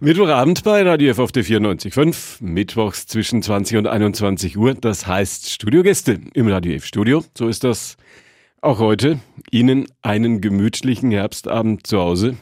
Mittwochabend bei Radio F auf der 94.5, mittwochs zwischen 20 und 21 Uhr. Das heißt Studiogäste im Radio F Studio. So ist das auch heute. Ihnen einen gemütlichen Herbstabend zu Hause.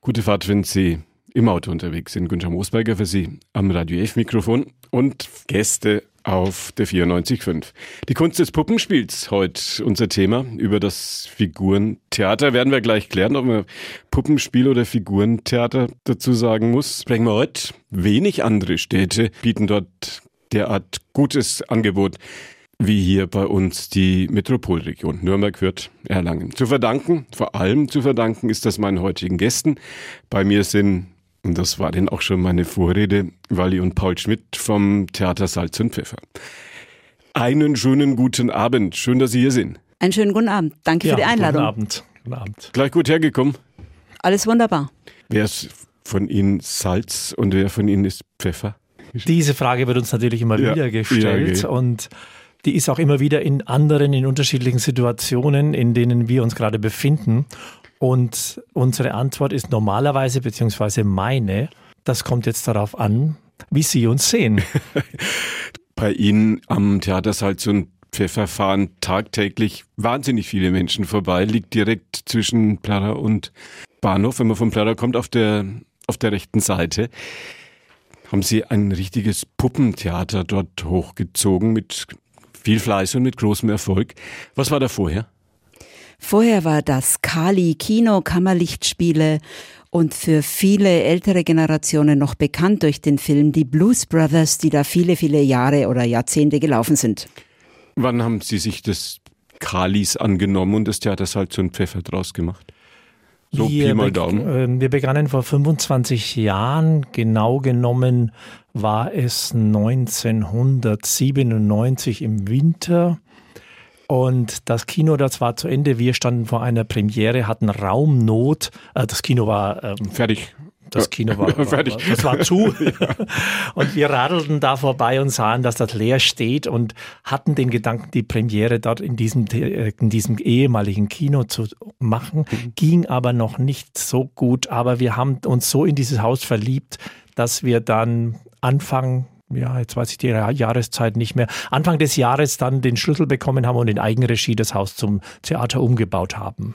Gute Fahrt, wenn Sie im Auto unterwegs sind. Günther Moosberger für Sie am Radio F Mikrofon und Gäste auf der 94.5. Die Kunst des Puppenspiels, heute unser Thema. Über das Figurentheater werden wir gleich klären, ob man Puppenspiel oder Figurentheater dazu sagen muss. Sprechen wir heute. Wenig andere Städte bieten dort derart gutes Angebot wie hier bei uns die Metropolregion Nürnberg, Fürth, Erlangen. Zu verdanken, vor allem zu verdanken, ist das meinen heutigen Gästen. Bei mir sind und das war denn auch schon meine Vorrede, Walli und Paul Schmidt vom Theater Salz und Pfeffer. Einen schönen guten Abend. Schön, dass Sie hier sind. Einen schönen guten Abend. Danke ja, für die Einladung. Guten Abend. Guten Abend. Gleich gut hergekommen. Alles wunderbar. Wer ist von Ihnen Salz und wer von Ihnen ist Pfeffer? Diese Frage wird uns natürlich immer ja, wieder gestellt ja, und die ist auch immer wieder in anderen, in unterschiedlichen Situationen, in denen wir uns gerade befinden. Und unsere Antwort ist normalerweise, beziehungsweise meine, das kommt jetzt darauf an, wie Sie uns sehen. Bei Ihnen am Theatersalz und Pfeffer fahren tagtäglich wahnsinnig viele Menschen vorbei, liegt direkt zwischen Plärra und Bahnhof, wenn man von Plärra kommt, auf der, auf der rechten Seite. Haben Sie ein richtiges Puppentheater dort hochgezogen mit viel Fleiß und mit großem Erfolg. Was war da vorher? Vorher war das Kali Kino Kammerlichtspiele und für viele ältere Generationen noch bekannt durch den Film Die Blues Brothers, die da viele, viele Jahre oder Jahrzehnte gelaufen sind. Wann haben Sie sich des Kalis angenommen und des Theaters halt so ein Pfeffer draus gemacht? So wir, mal Daumen. Äh, wir begannen vor 25 Jahren. Genau genommen war es 1997 im Winter. Und das Kino, das war zu Ende. Wir standen vor einer Premiere, hatten Raumnot. Äh, das Kino war ähm, fertig. Das Kino war, war, fertig. das war zu. und wir radelten da vorbei und sahen, dass das leer steht und hatten den Gedanken, die Premiere dort in diesem, äh, in diesem ehemaligen Kino zu machen. Mhm. Ging aber noch nicht so gut. Aber wir haben uns so in dieses Haus verliebt, dass wir dann Anfang ja, jetzt weiß ich die Jahreszeit nicht mehr, Anfang des Jahres dann den Schlüssel bekommen haben und in Eigenregie das Haus zum Theater umgebaut haben.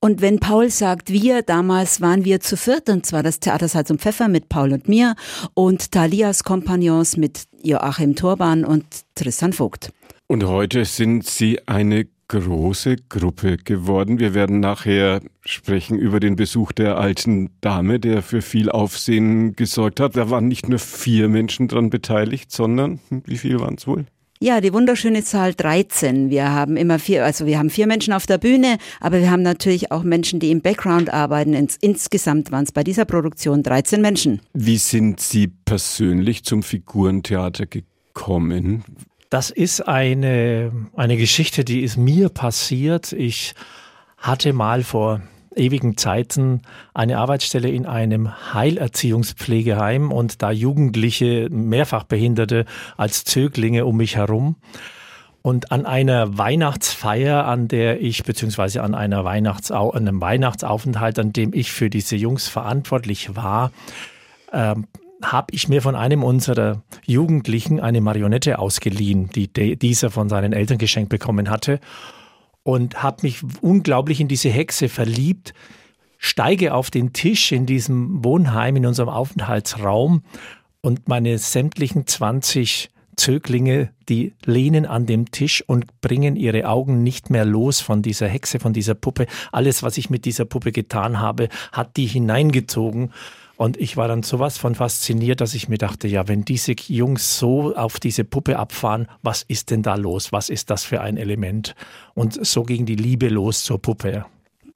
Und wenn Paul sagt, wir, damals waren wir zu viert, und zwar das Theater Salz und Pfeffer mit Paul und mir und Thalias Kompagnons mit Joachim Turban und Tristan Vogt. Und heute sind Sie eine große Gruppe geworden. Wir werden nachher sprechen über den Besuch der alten Dame, der für viel Aufsehen gesorgt hat. Da waren nicht nur vier Menschen dran beteiligt, sondern hm, wie viel waren es wohl? Ja, die wunderschöne Zahl 13. Wir haben immer vier, also wir haben vier Menschen auf der Bühne, aber wir haben natürlich auch Menschen, die im Background arbeiten. Ins, insgesamt waren es bei dieser Produktion 13 Menschen. Wie sind Sie persönlich zum Figurentheater gekommen? Das ist eine, eine Geschichte, die ist mir passiert. Ich hatte mal vor ewigen Zeiten eine Arbeitsstelle in einem Heilerziehungspflegeheim und da Jugendliche, Mehrfachbehinderte als Zöglinge um mich herum. Und an einer Weihnachtsfeier, an der ich, beziehungsweise an, einer Weihnachtsau an einem Weihnachtsaufenthalt, an dem ich für diese Jungs verantwortlich war, ähm, habe ich mir von einem unserer Jugendlichen eine Marionette ausgeliehen, die dieser von seinen Eltern geschenkt bekommen hatte und habe mich unglaublich in diese Hexe verliebt, steige auf den Tisch in diesem Wohnheim, in unserem Aufenthaltsraum und meine sämtlichen 20 Zöglinge, die lehnen an dem Tisch und bringen ihre Augen nicht mehr los von dieser Hexe, von dieser Puppe. Alles, was ich mit dieser Puppe getan habe, hat die hineingezogen. Und ich war dann sowas von fasziniert, dass ich mir dachte, ja, wenn diese Jungs so auf diese Puppe abfahren, was ist denn da los? Was ist das für ein Element? Und so ging die Liebe los zur Puppe.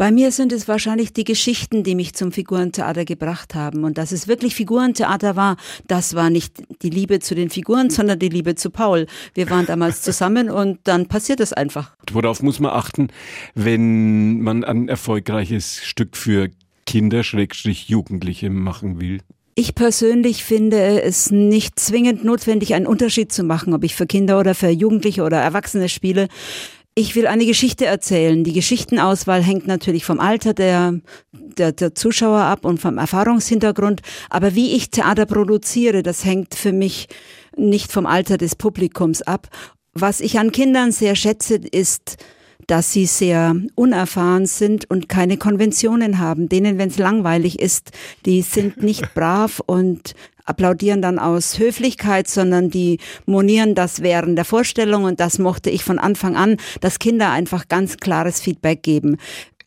Bei mir sind es wahrscheinlich die Geschichten, die mich zum Figurentheater gebracht haben. Und dass es wirklich Figurentheater war, das war nicht die Liebe zu den Figuren, sondern die Liebe zu Paul. Wir waren damals zusammen und dann passiert es einfach. Worauf muss man achten, wenn man ein erfolgreiches Stück für Kinder, Schrägstrich Jugendliche machen will? Ich persönlich finde es nicht zwingend notwendig, einen Unterschied zu machen, ob ich für Kinder oder für Jugendliche oder Erwachsene spiele. Ich will eine Geschichte erzählen. Die Geschichtenauswahl hängt natürlich vom Alter der, der, der, Zuschauer ab und vom Erfahrungshintergrund. Aber wie ich Theater produziere, das hängt für mich nicht vom Alter des Publikums ab. Was ich an Kindern sehr schätze, ist, dass sie sehr unerfahren sind und keine Konventionen haben. Denen, wenn es langweilig ist, die sind nicht brav und applaudieren dann aus Höflichkeit, sondern die monieren das während der Vorstellung und das mochte ich von Anfang an, dass Kinder einfach ganz klares Feedback geben.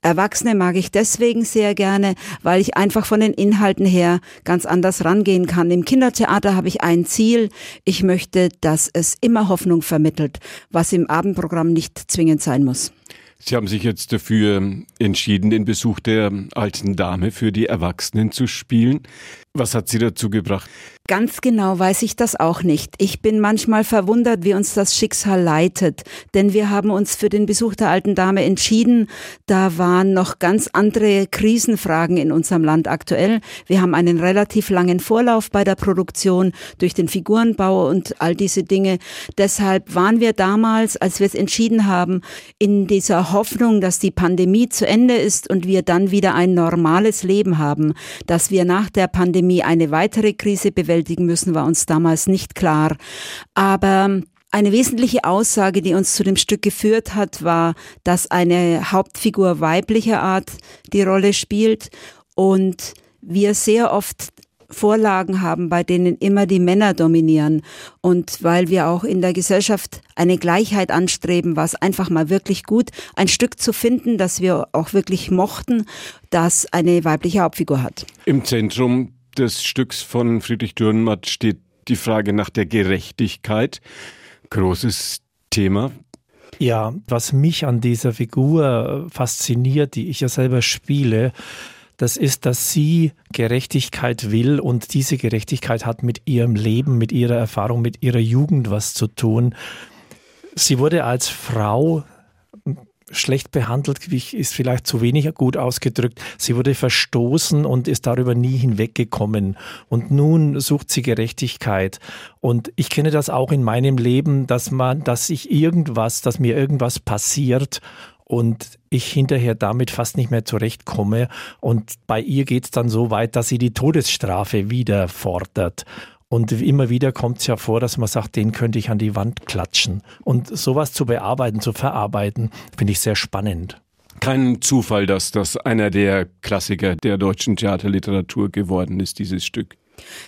Erwachsene mag ich deswegen sehr gerne, weil ich einfach von den Inhalten her ganz anders rangehen kann. Im Kindertheater habe ich ein Ziel. Ich möchte, dass es immer Hoffnung vermittelt, was im Abendprogramm nicht zwingend sein muss. Sie haben sich jetzt dafür entschieden, den Besuch der alten Dame für die Erwachsenen zu spielen. Was hat Sie dazu gebracht? Ganz genau weiß ich das auch nicht. Ich bin manchmal verwundert, wie uns das Schicksal leitet, denn wir haben uns für den Besuch der alten Dame entschieden. Da waren noch ganz andere Krisenfragen in unserem Land aktuell. Wir haben einen relativ langen Vorlauf bei der Produktion durch den Figurenbau und all diese Dinge. Deshalb waren wir damals, als wir es entschieden haben, in dieser Hoffnung, dass die Pandemie zu Ende ist und wir dann wieder ein normales Leben haben, dass wir nach der Pandemie eine weitere Krise bewältigen bewältigen müssen, war uns damals nicht klar. Aber eine wesentliche Aussage, die uns zu dem Stück geführt hat, war, dass eine Hauptfigur weiblicher Art die Rolle spielt und wir sehr oft Vorlagen haben, bei denen immer die Männer dominieren. Und weil wir auch in der Gesellschaft eine Gleichheit anstreben, war es einfach mal wirklich gut, ein Stück zu finden, das wir auch wirklich mochten, das eine weibliche Hauptfigur hat. Im Zentrum des Stücks von Friedrich Dürrenmatt steht die Frage nach der Gerechtigkeit. Großes Thema. Ja, was mich an dieser Figur fasziniert, die ich ja selber spiele, das ist, dass sie Gerechtigkeit will und diese Gerechtigkeit hat mit ihrem Leben, mit ihrer Erfahrung, mit ihrer Jugend was zu tun. Sie wurde als Frau schlecht behandelt, ist vielleicht zu wenig gut ausgedrückt. Sie wurde verstoßen und ist darüber nie hinweggekommen. Und nun sucht sie Gerechtigkeit. Und ich kenne das auch in meinem Leben, dass man, dass ich irgendwas, dass mir irgendwas passiert und ich hinterher damit fast nicht mehr zurechtkomme. Und bei ihr geht es dann so weit, dass sie die Todesstrafe wieder fordert. Und immer wieder kommt es ja vor, dass man sagt, den könnte ich an die Wand klatschen. Und sowas zu bearbeiten, zu verarbeiten, finde ich sehr spannend. Kein Zufall, dass das einer der Klassiker der deutschen Theaterliteratur geworden ist, dieses Stück.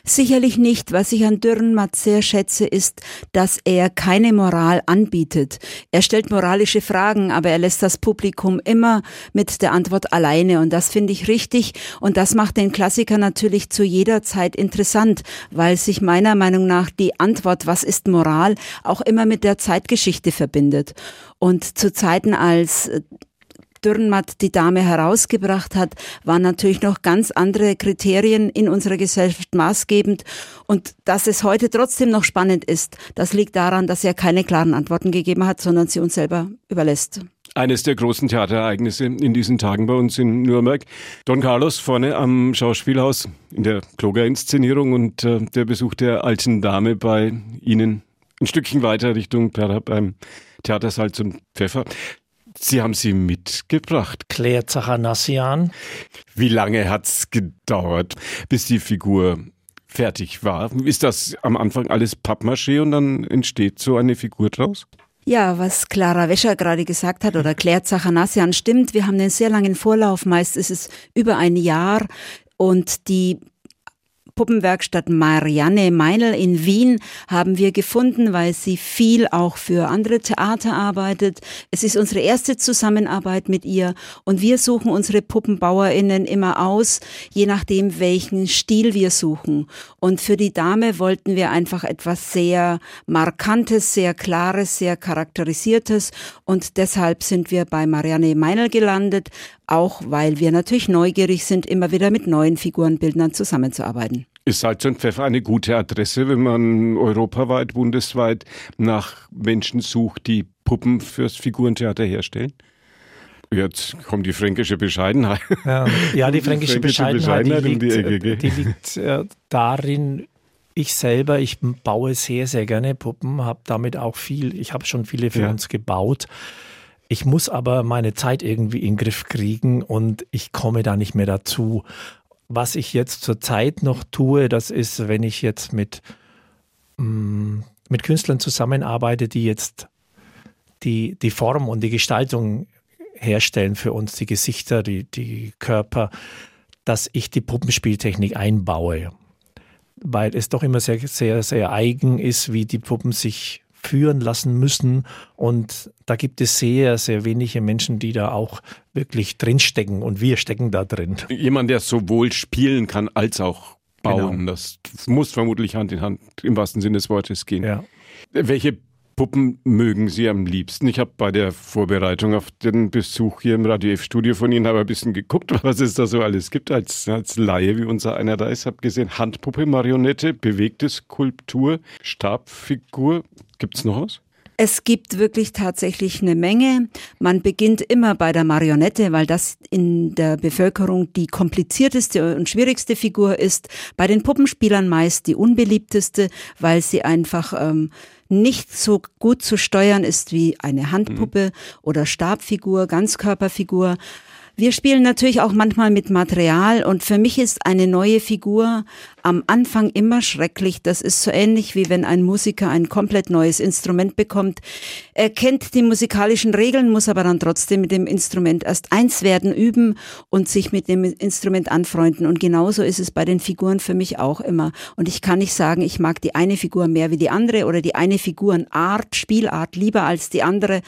Sicherlich nicht. Was ich an Dürrenmatt sehr schätze, ist, dass er keine Moral anbietet. Er stellt moralische Fragen, aber er lässt das Publikum immer mit der Antwort alleine. Und das finde ich richtig. Und das macht den Klassiker natürlich zu jeder Zeit interessant, weil sich meiner Meinung nach die Antwort, was ist Moral, auch immer mit der Zeitgeschichte verbindet. Und zu Zeiten, als Dürrenmatt die Dame herausgebracht hat, waren natürlich noch ganz andere Kriterien in unserer Gesellschaft maßgebend. Und dass es heute trotzdem noch spannend ist, das liegt daran, dass er keine klaren Antworten gegeben hat, sondern sie uns selber überlässt. Eines der großen Theaterereignisse in diesen Tagen bei uns in Nürnberg. Don Carlos vorne am Schauspielhaus in der Kloger-Inszenierung und äh, der Besuch der alten Dame bei Ihnen ein Stückchen weiter Richtung Perra beim Theater Salz und Pfeffer. Sie haben sie mitgebracht. Claire Zachanassian. Wie lange hat es gedauert, bis die Figur fertig war? Ist das am Anfang alles Pappmaché und dann entsteht so eine Figur draus? Ja, was Clara Wäscher gerade gesagt hat oder Claire Zachanassian stimmt. Wir haben einen sehr langen Vorlauf. Meist ist es über ein Jahr. Und die Puppenwerkstatt Marianne Meinl in Wien haben wir gefunden, weil sie viel auch für andere Theater arbeitet. Es ist unsere erste Zusammenarbeit mit ihr und wir suchen unsere PuppenbauerInnen immer aus, je nachdem, welchen Stil wir suchen. Und für die Dame wollten wir einfach etwas sehr Markantes, sehr Klares, sehr Charakterisiertes und deshalb sind wir bei Marianne Meinl gelandet, auch weil wir natürlich neugierig sind, immer wieder mit neuen Figurenbildnern zusammenzuarbeiten. Ist Salz und Pfeffer eine gute Adresse, wenn man europaweit, bundesweit nach Menschen sucht, die Puppen fürs Figurentheater herstellen? Jetzt kommt die fränkische Bescheidenheit. Ja, ja die fränkische, fränkische Bescheidenheit, Bescheidenheit, die liegt, um die, die liegt äh, darin, ich selber, ich baue sehr, sehr gerne Puppen, habe damit auch viel, ich habe schon viele für ja. uns gebaut. Ich muss aber meine Zeit irgendwie in den Griff kriegen und ich komme da nicht mehr dazu. Was ich jetzt zurzeit noch tue, das ist, wenn ich jetzt mit, mm, mit Künstlern zusammenarbeite, die jetzt die, die Form und die Gestaltung herstellen für uns, die Gesichter, die, die Körper, dass ich die Puppenspieltechnik einbaue. Weil es doch immer sehr, sehr, sehr eigen ist, wie die Puppen sich führen lassen müssen. Und da gibt es sehr, sehr wenige Menschen, die da auch wirklich drinstecken. Und wir stecken da drin. Jemand, der sowohl spielen kann als auch bauen. Genau. Das muss vermutlich Hand in Hand im wahrsten Sinne des Wortes gehen. Ja. Welche Puppen mögen Sie am liebsten? Ich habe bei der Vorbereitung auf den Besuch hier im Radio F-Studio von Ihnen aber ein bisschen geguckt, was es da so alles gibt als, als Laie, wie unser einer da ist. Habe gesehen, Handpuppe, Marionette, bewegte Skulptur, Stabfigur. Gibt es noch was? Es gibt wirklich tatsächlich eine Menge. Man beginnt immer bei der Marionette, weil das in der Bevölkerung die komplizierteste und schwierigste Figur ist. Bei den Puppenspielern meist die unbeliebteste, weil sie einfach ähm, nicht so gut zu steuern ist wie eine Handpuppe mhm. oder Stabfigur, Ganzkörperfigur. Wir spielen natürlich auch manchmal mit Material und für mich ist eine neue Figur am Anfang immer schrecklich. Das ist so ähnlich wie wenn ein Musiker ein komplett neues Instrument bekommt. Er kennt die musikalischen Regeln, muss aber dann trotzdem mit dem Instrument erst eins werden, üben und sich mit dem Instrument anfreunden. Und genauso ist es bei den Figuren für mich auch immer. Und ich kann nicht sagen, ich mag die eine Figur mehr wie die andere oder die eine Figurenart, Spielart lieber als die andere.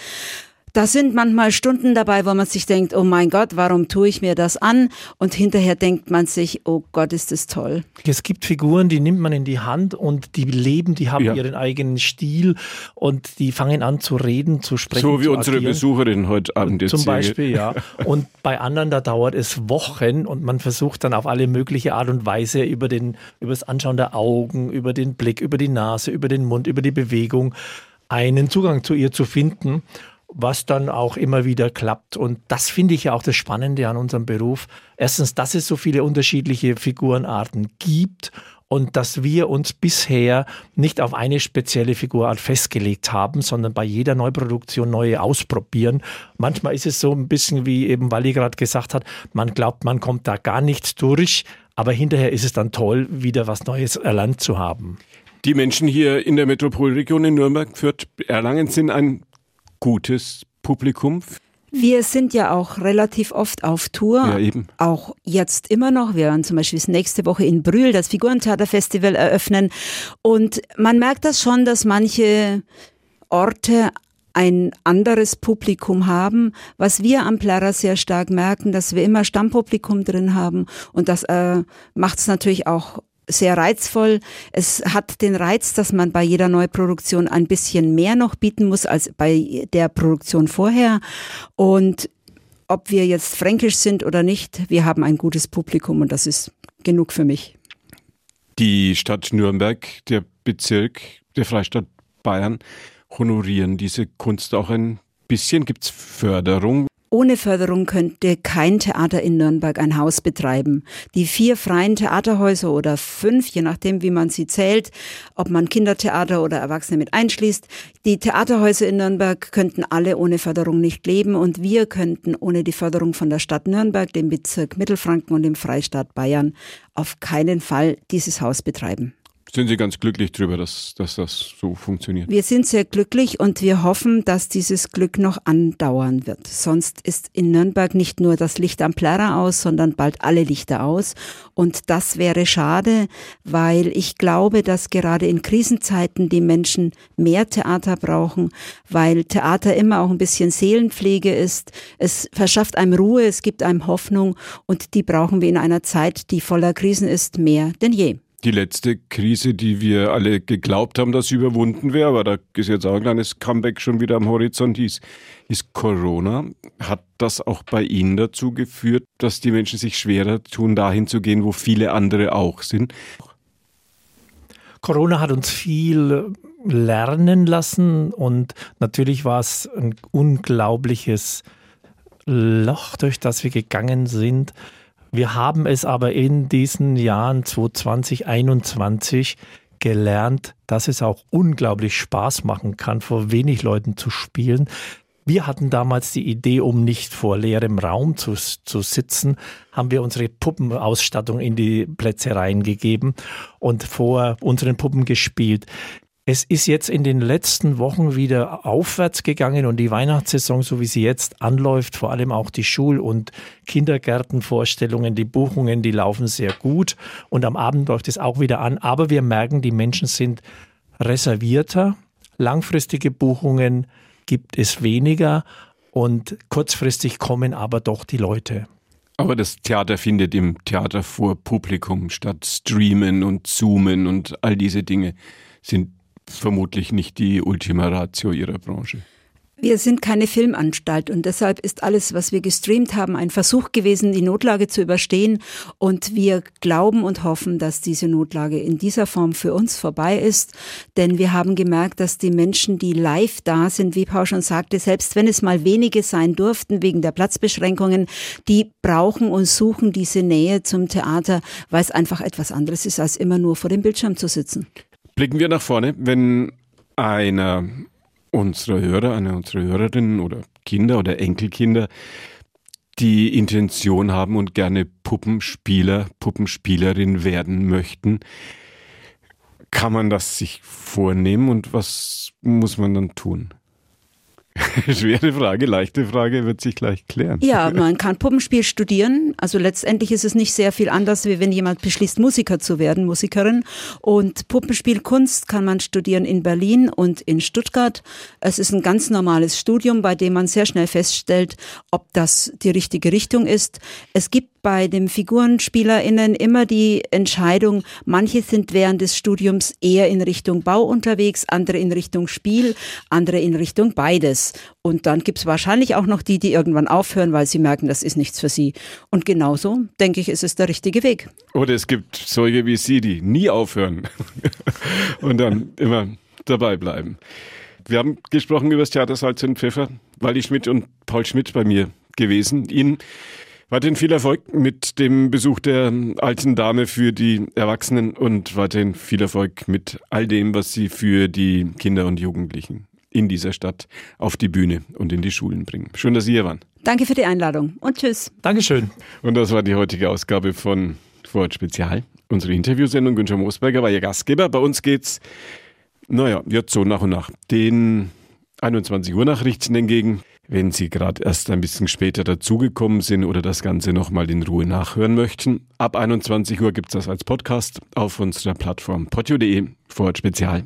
Da sind manchmal Stunden dabei, wo man sich denkt, oh mein Gott, warum tue ich mir das an? Und hinterher denkt man sich, oh Gott, ist das toll. Es gibt Figuren, die nimmt man in die Hand und die leben, die haben ja. ihren eigenen Stil und die fangen an zu reden, zu sprechen. So wie unsere agieren. Besucherin heute Abend jetzt. Zum Beispiel, ja. Und bei anderen, da dauert es Wochen und man versucht dann auf alle mögliche Art und Weise über, den, über das Anschauen der Augen, über den Blick, über die Nase, über den Mund, über die Bewegung einen Zugang zu ihr zu finden was dann auch immer wieder klappt. Und das finde ich ja auch das Spannende an unserem Beruf. Erstens, dass es so viele unterschiedliche Figurenarten gibt und dass wir uns bisher nicht auf eine spezielle Figurart festgelegt haben, sondern bei jeder Neuproduktion neue ausprobieren. Manchmal ist es so ein bisschen wie eben Wally gerade gesagt hat, man glaubt, man kommt da gar nicht durch, aber hinterher ist es dann toll, wieder was Neues erlernt zu haben. Die Menschen hier in der Metropolregion in Nürnberg, Fürth, Erlangen sind ein gutes Publikum? Wir sind ja auch relativ oft auf Tour. Ja, eben. Auch jetzt immer noch. Wir werden zum Beispiel nächste Woche in Brühl das Figurentheaterfestival eröffnen. Und man merkt das schon, dass manche Orte ein anderes Publikum haben, was wir am Plärrer sehr stark merken, dass wir immer Stammpublikum drin haben und das äh, macht es natürlich auch sehr reizvoll. Es hat den Reiz, dass man bei jeder Neuproduktion ein bisschen mehr noch bieten muss als bei der Produktion vorher. Und ob wir jetzt fränkisch sind oder nicht, wir haben ein gutes Publikum und das ist genug für mich. Die Stadt Nürnberg, der Bezirk der Freistaat Bayern honorieren diese Kunst auch ein bisschen. Gibt es Förderung? Ohne Förderung könnte kein Theater in Nürnberg ein Haus betreiben. Die vier freien Theaterhäuser oder fünf, je nachdem, wie man sie zählt, ob man Kindertheater oder Erwachsene mit einschließt, die Theaterhäuser in Nürnberg könnten alle ohne Förderung nicht leben und wir könnten ohne die Förderung von der Stadt Nürnberg, dem Bezirk Mittelfranken und dem Freistaat Bayern auf keinen Fall dieses Haus betreiben. Sind Sie ganz glücklich darüber, dass, dass das so funktioniert? Wir sind sehr glücklich und wir hoffen, dass dieses Glück noch andauern wird. Sonst ist in Nürnberg nicht nur das Licht am Plärrer aus, sondern bald alle Lichter aus. Und das wäre schade, weil ich glaube, dass gerade in Krisenzeiten die Menschen mehr Theater brauchen, weil Theater immer auch ein bisschen Seelenpflege ist. Es verschafft einem Ruhe, es gibt einem Hoffnung und die brauchen wir in einer Zeit, die voller Krisen ist, mehr denn je die letzte Krise, die wir alle geglaubt haben, dass sie überwunden wäre, aber da ist jetzt auch ein kleines Comeback schon wieder am Horizont, hieß, hieß Corona. Hat das auch bei Ihnen dazu geführt, dass die Menschen sich schwerer tun, dahin zu gehen, wo viele andere auch sind? Corona hat uns viel lernen lassen und natürlich war es ein unglaubliches Loch, durch das wir gegangen sind. Wir haben es aber in diesen Jahren 2020, 2021 gelernt, dass es auch unglaublich Spaß machen kann, vor wenig Leuten zu spielen. Wir hatten damals die Idee, um nicht vor leerem Raum zu, zu sitzen, haben wir unsere Puppenausstattung in die Plätze reingegeben und vor unseren Puppen gespielt. Es ist jetzt in den letzten Wochen wieder aufwärts gegangen und die Weihnachtssaison, so wie sie jetzt anläuft, vor allem auch die Schul- und Kindergärtenvorstellungen, die Buchungen, die laufen sehr gut und am Abend läuft es auch wieder an. Aber wir merken, die Menschen sind reservierter, langfristige Buchungen gibt es weniger und kurzfristig kommen aber doch die Leute. Aber das Theater findet im Theater vor Publikum statt. Streamen und Zoomen und all diese Dinge sind vermutlich nicht die Ultima Ratio Ihrer Branche. Wir sind keine Filmanstalt und deshalb ist alles, was wir gestreamt haben, ein Versuch gewesen, die Notlage zu überstehen. Und wir glauben und hoffen, dass diese Notlage in dieser Form für uns vorbei ist. Denn wir haben gemerkt, dass die Menschen, die live da sind, wie Paul schon sagte, selbst wenn es mal wenige sein durften wegen der Platzbeschränkungen, die brauchen und suchen diese Nähe zum Theater, weil es einfach etwas anderes ist, als immer nur vor dem Bildschirm zu sitzen. Blicken wir nach vorne, wenn einer unserer Hörer, eine unserer Hörerinnen oder Kinder oder Enkelkinder die Intention haben und gerne Puppenspieler, Puppenspielerin werden möchten. Kann man das sich vornehmen und was muss man dann tun? Schwere Frage, leichte Frage wird sich gleich klären. Ja, man kann Puppenspiel studieren. Also letztendlich ist es nicht sehr viel anders, wie wenn jemand beschließt, Musiker zu werden, Musikerin. Und Puppenspielkunst kann man studieren in Berlin und in Stuttgart. Es ist ein ganz normales Studium, bei dem man sehr schnell feststellt, ob das die richtige Richtung ist. Es gibt bei den FigurenspielerInnen immer die Entscheidung, manche sind während des Studiums eher in Richtung Bau unterwegs, andere in Richtung Spiel, andere in Richtung beides. Und dann gibt es wahrscheinlich auch noch die, die irgendwann aufhören, weil sie merken, das ist nichts für sie. Und genauso, denke ich, ist es der richtige Weg. Oder es gibt solche wie Sie, die nie aufhören und dann immer dabei bleiben. Wir haben gesprochen über das Theater Salz und Pfeffer, Waldi Schmidt und Paul Schmidt bei mir gewesen. Ihnen Weiterhin viel Erfolg mit dem Besuch der alten Dame für die Erwachsenen und weiterhin viel Erfolg mit all dem, was Sie für die Kinder und Jugendlichen in dieser Stadt auf die Bühne und in die Schulen bringen. Schön, dass Sie hier waren. Danke für die Einladung und tschüss. Dankeschön. Und das war die heutige Ausgabe von Vorort Spezial. Unsere Interviewsendung. Günther Moosberger war Ihr Gastgeber. Bei uns geht's, naja, jetzt so nach und nach den 21 Uhr Nachrichten entgegen. Wenn Sie gerade erst ein bisschen später dazugekommen sind oder das Ganze nochmal in Ruhe nachhören möchten, ab 21 Uhr gibt es das als Podcast auf unserer Plattform podio.de. Vor Spezial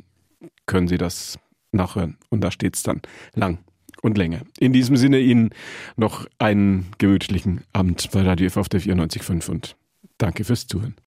können Sie das nachhören und da steht es dann lang und länger. In diesem Sinne Ihnen noch einen gemütlichen Abend bei Radio F auf der 94.5 und danke fürs Zuhören.